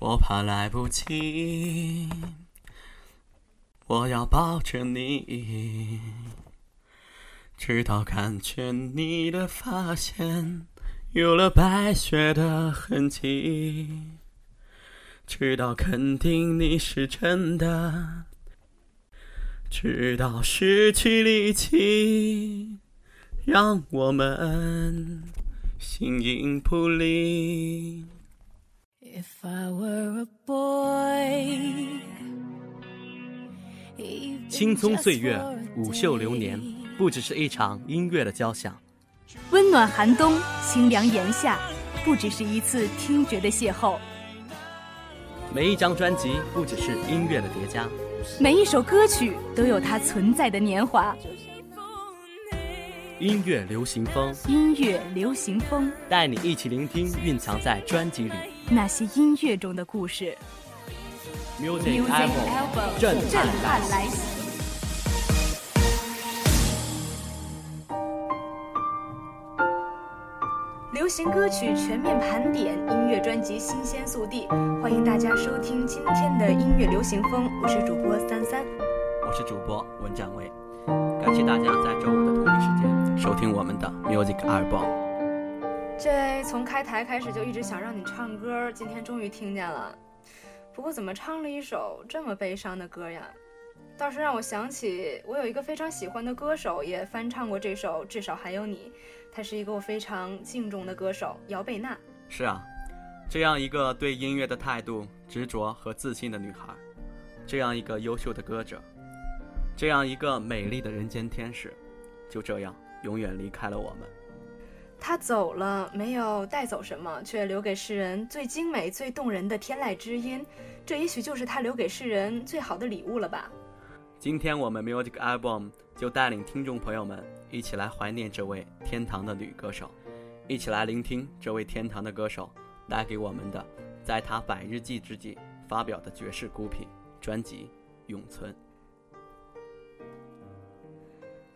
我怕来不及，我要抱着你，直到看见你的发线有了白雪的痕迹，直到肯定你是真的，直到失去力气，让我们形影不离。If I were a boy, 青葱岁月，舞袖流年，不只是一场音乐的交响；温暖寒冬，清凉炎夏，不只是一次听觉的邂逅。每一张专辑，不只是音乐的叠加；每一首歌曲，都有它存在的年华。音乐流行风，音乐流行风，带你一起聆听蕴藏在专辑里那些音乐中的故事。Music Album，震撼来袭。流行歌曲全面盘点，音乐专辑新鲜速递，欢迎大家收听今天的音乐流行风。我是主播三三，我是主播文展威。感谢大家在周五的同一时间收听我们的 Music Album。这从开台开始就一直想让你唱歌，今天终于听见了。不过怎么唱了一首这么悲伤的歌呀？倒是让我想起我有一个非常喜欢的歌手，也翻唱过这首《至少还有你》。她是一个我非常敬重的歌手，姚贝娜。是啊，这样一个对音乐的态度执着和自信的女孩，这样一个优秀的歌者。这样一个美丽的人间天使，就这样永远离开了我们。他走了，没有带走什么，却留给世人最精美、最动人的天籁之音。这也许就是他留给世人最好的礼物了吧。今天我们 Music Album 就带领听众朋友们一起来怀念这位天堂的女歌手，一起来聆听这位天堂的歌手带给我们的，在她百日祭之际发表的绝世孤品专辑《永存》。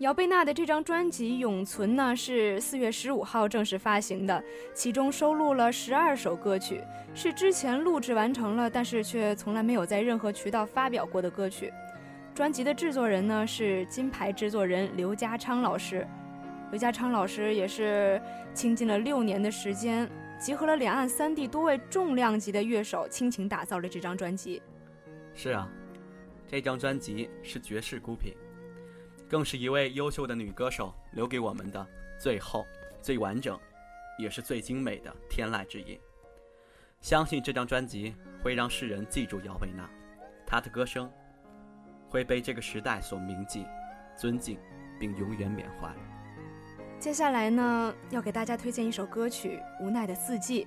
姚贝娜的这张专辑《永存》呢，是四月十五号正式发行的，其中收录了十二首歌曲，是之前录制完成了，但是却从来没有在任何渠道发表过的歌曲。专辑的制作人呢是金牌制作人刘家昌老师，刘家昌老师也是倾尽了六年的时间，集合了两岸三地多位重量级的乐手，倾情打造了这张专辑。是啊，这张专辑是绝世孤品。更是一位优秀的女歌手留给我们的最后、最完整，也是最精美的天籁之音。相信这张专辑会让世人记住姚贝娜，她的歌声会被这个时代所铭记、尊敬，并永远缅怀。接下来呢，要给大家推荐一首歌曲《无奈的四季》，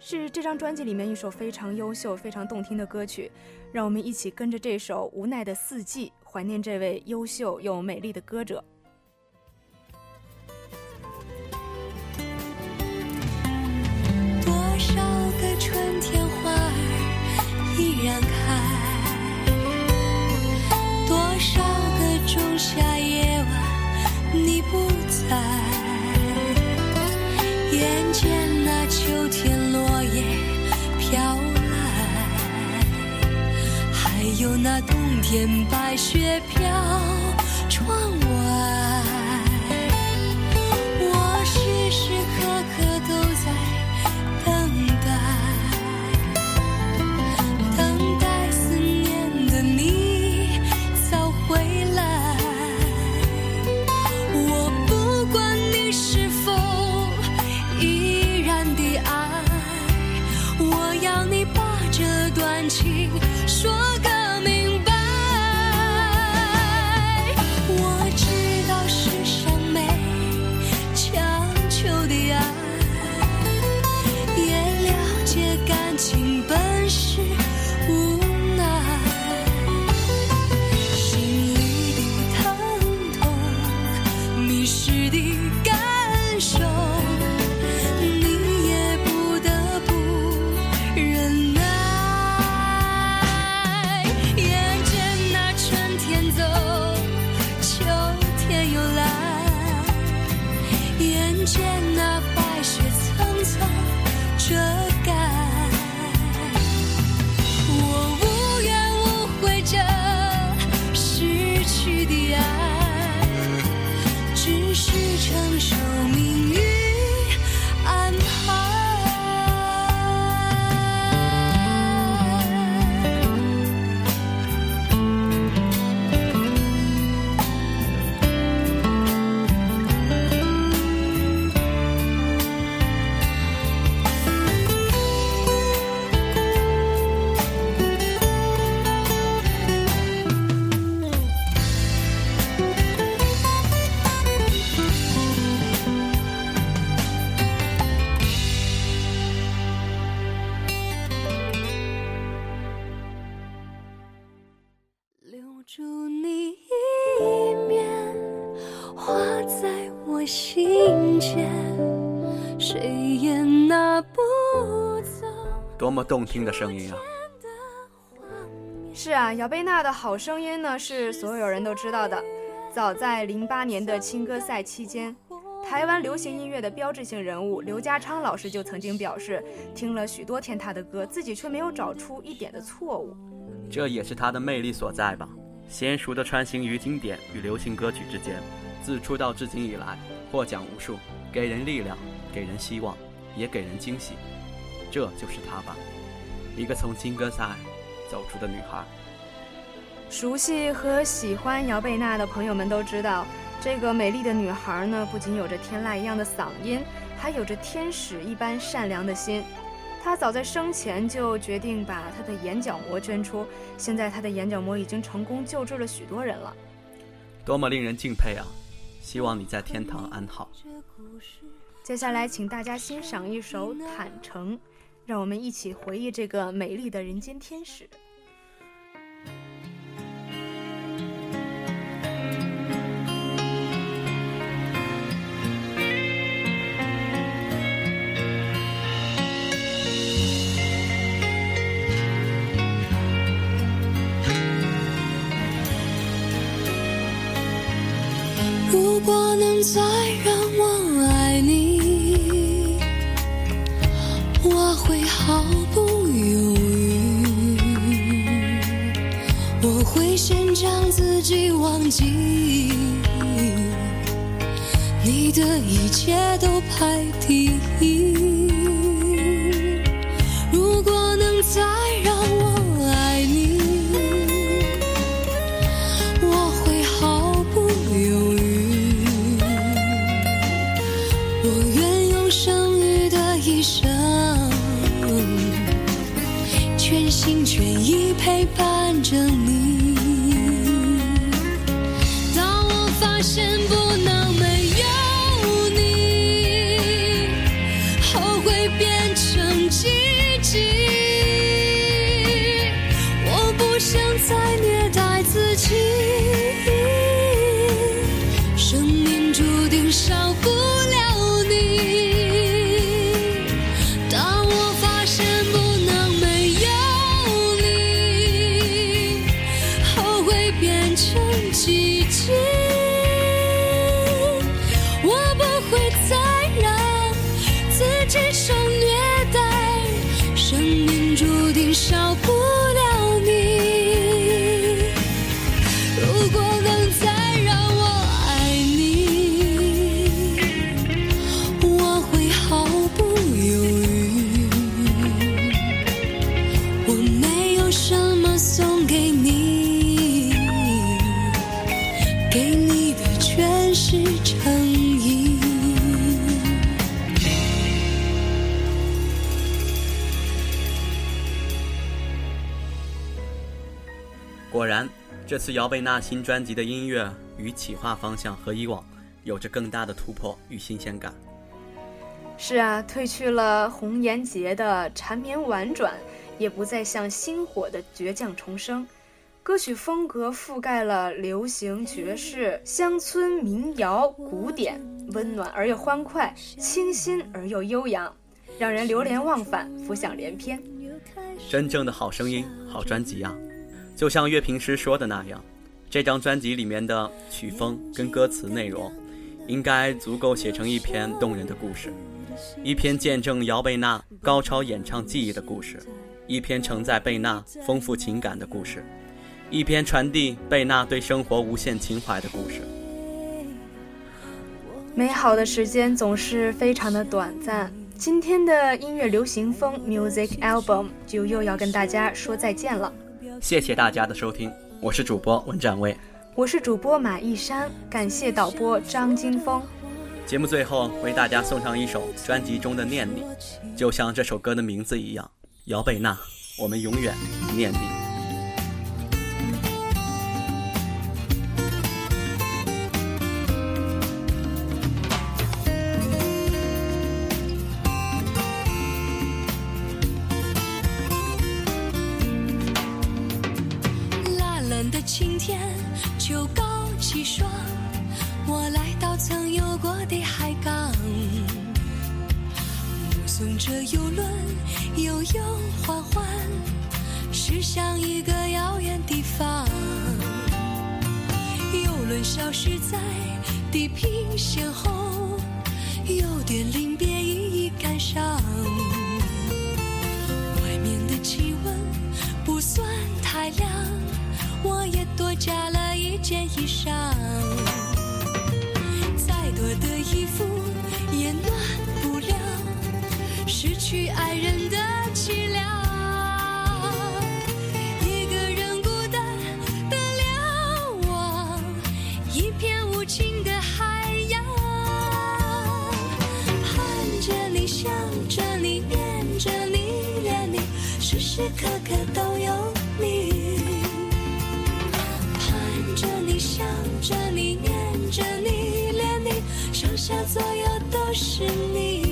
是这张专辑里面一首非常优秀、非常动听的歌曲。让我们一起跟着这首《无奈的四季》。怀念这位优秀又美丽的歌者。多少个春天花儿依然开，多少个仲夏夜晚你不在，眼见那秋天落叶飘来，还。有那冬天白雪飘窗外，我时时刻刻都在等待，等待思念的你早回来。我不管你是否依然的爱，我要你把这段情住你一面，画在我心间，谁也拿不走。多么动听的声音啊！是啊，姚贝娜的好声音呢，是所有人都知道的。早在零八年的青歌赛期间，台湾流行音乐的标志性人物刘家昌老师就曾经表示，听了许多天他的歌，自己却没有找出一点的错误。这也是他的魅力所在吧？娴熟的穿行于经典与流行歌曲之间，自出道至今以来，获奖无数，给人力量，给人希望，也给人惊喜。这就是她吧，一个从金歌赛走出的女孩。熟悉和喜欢姚贝娜的朋友们都知道，这个美丽的女孩呢，不仅有着天籁一样的嗓音，还有着天使一般善良的心。她早在生前就决定把他的眼角膜捐出，现在他的眼角膜已经成功救治了许多人了，多么令人敬佩啊！希望你在天堂安好。接下来，请大家欣赏一首《坦诚》，让我们一起回忆这个美丽的人间天使。果能再让我爱你，我会毫不犹豫，我会先将自己忘记，你的一切都排第一。如果能再陪伴着你。当我发现果然，这次姚贝娜新专辑的音乐与企划方向和以往有着更大的突破与新鲜感。是啊，褪去了红颜劫的缠绵婉转，也不再像星火的倔强重生。歌曲风格覆盖了流行、爵士、乡村、民谣、古典，温暖而又欢快，清新而又悠扬，让人流连忘返，浮想联翩。真正的好声音、好专辑啊！就像乐评师说的那样，这张专辑里面的曲风跟歌词内容，应该足够写成一篇动人的故事，一篇见证姚贝娜高超演唱技艺的故事，一篇承载贝娜丰富情感的故事，一篇传递贝娜对生活无限情怀的故事。美好的时间总是非常的短暂。今天的音乐流行风 Music Album 就又要跟大家说再见了。谢谢大家的收听，我是主播文展卫。我是主播马一山，感谢导播张金峰。节目最后为大家送上一首专辑中的《念你》，就像这首歌的名字一样，姚贝娜，我们永远念你。晴天，秋高气爽，我来到曾有过的海港，目送着游轮悠悠缓缓驶向一个遥远地方。游轮消失在地平线后，有点临上，再多的衣服也暖不了失去爱人的凄凉。一个人孤单的瞭望，一片无情的海洋。盼着你，想着你，念着你，恋你，时时刻刻都。下左右都是你。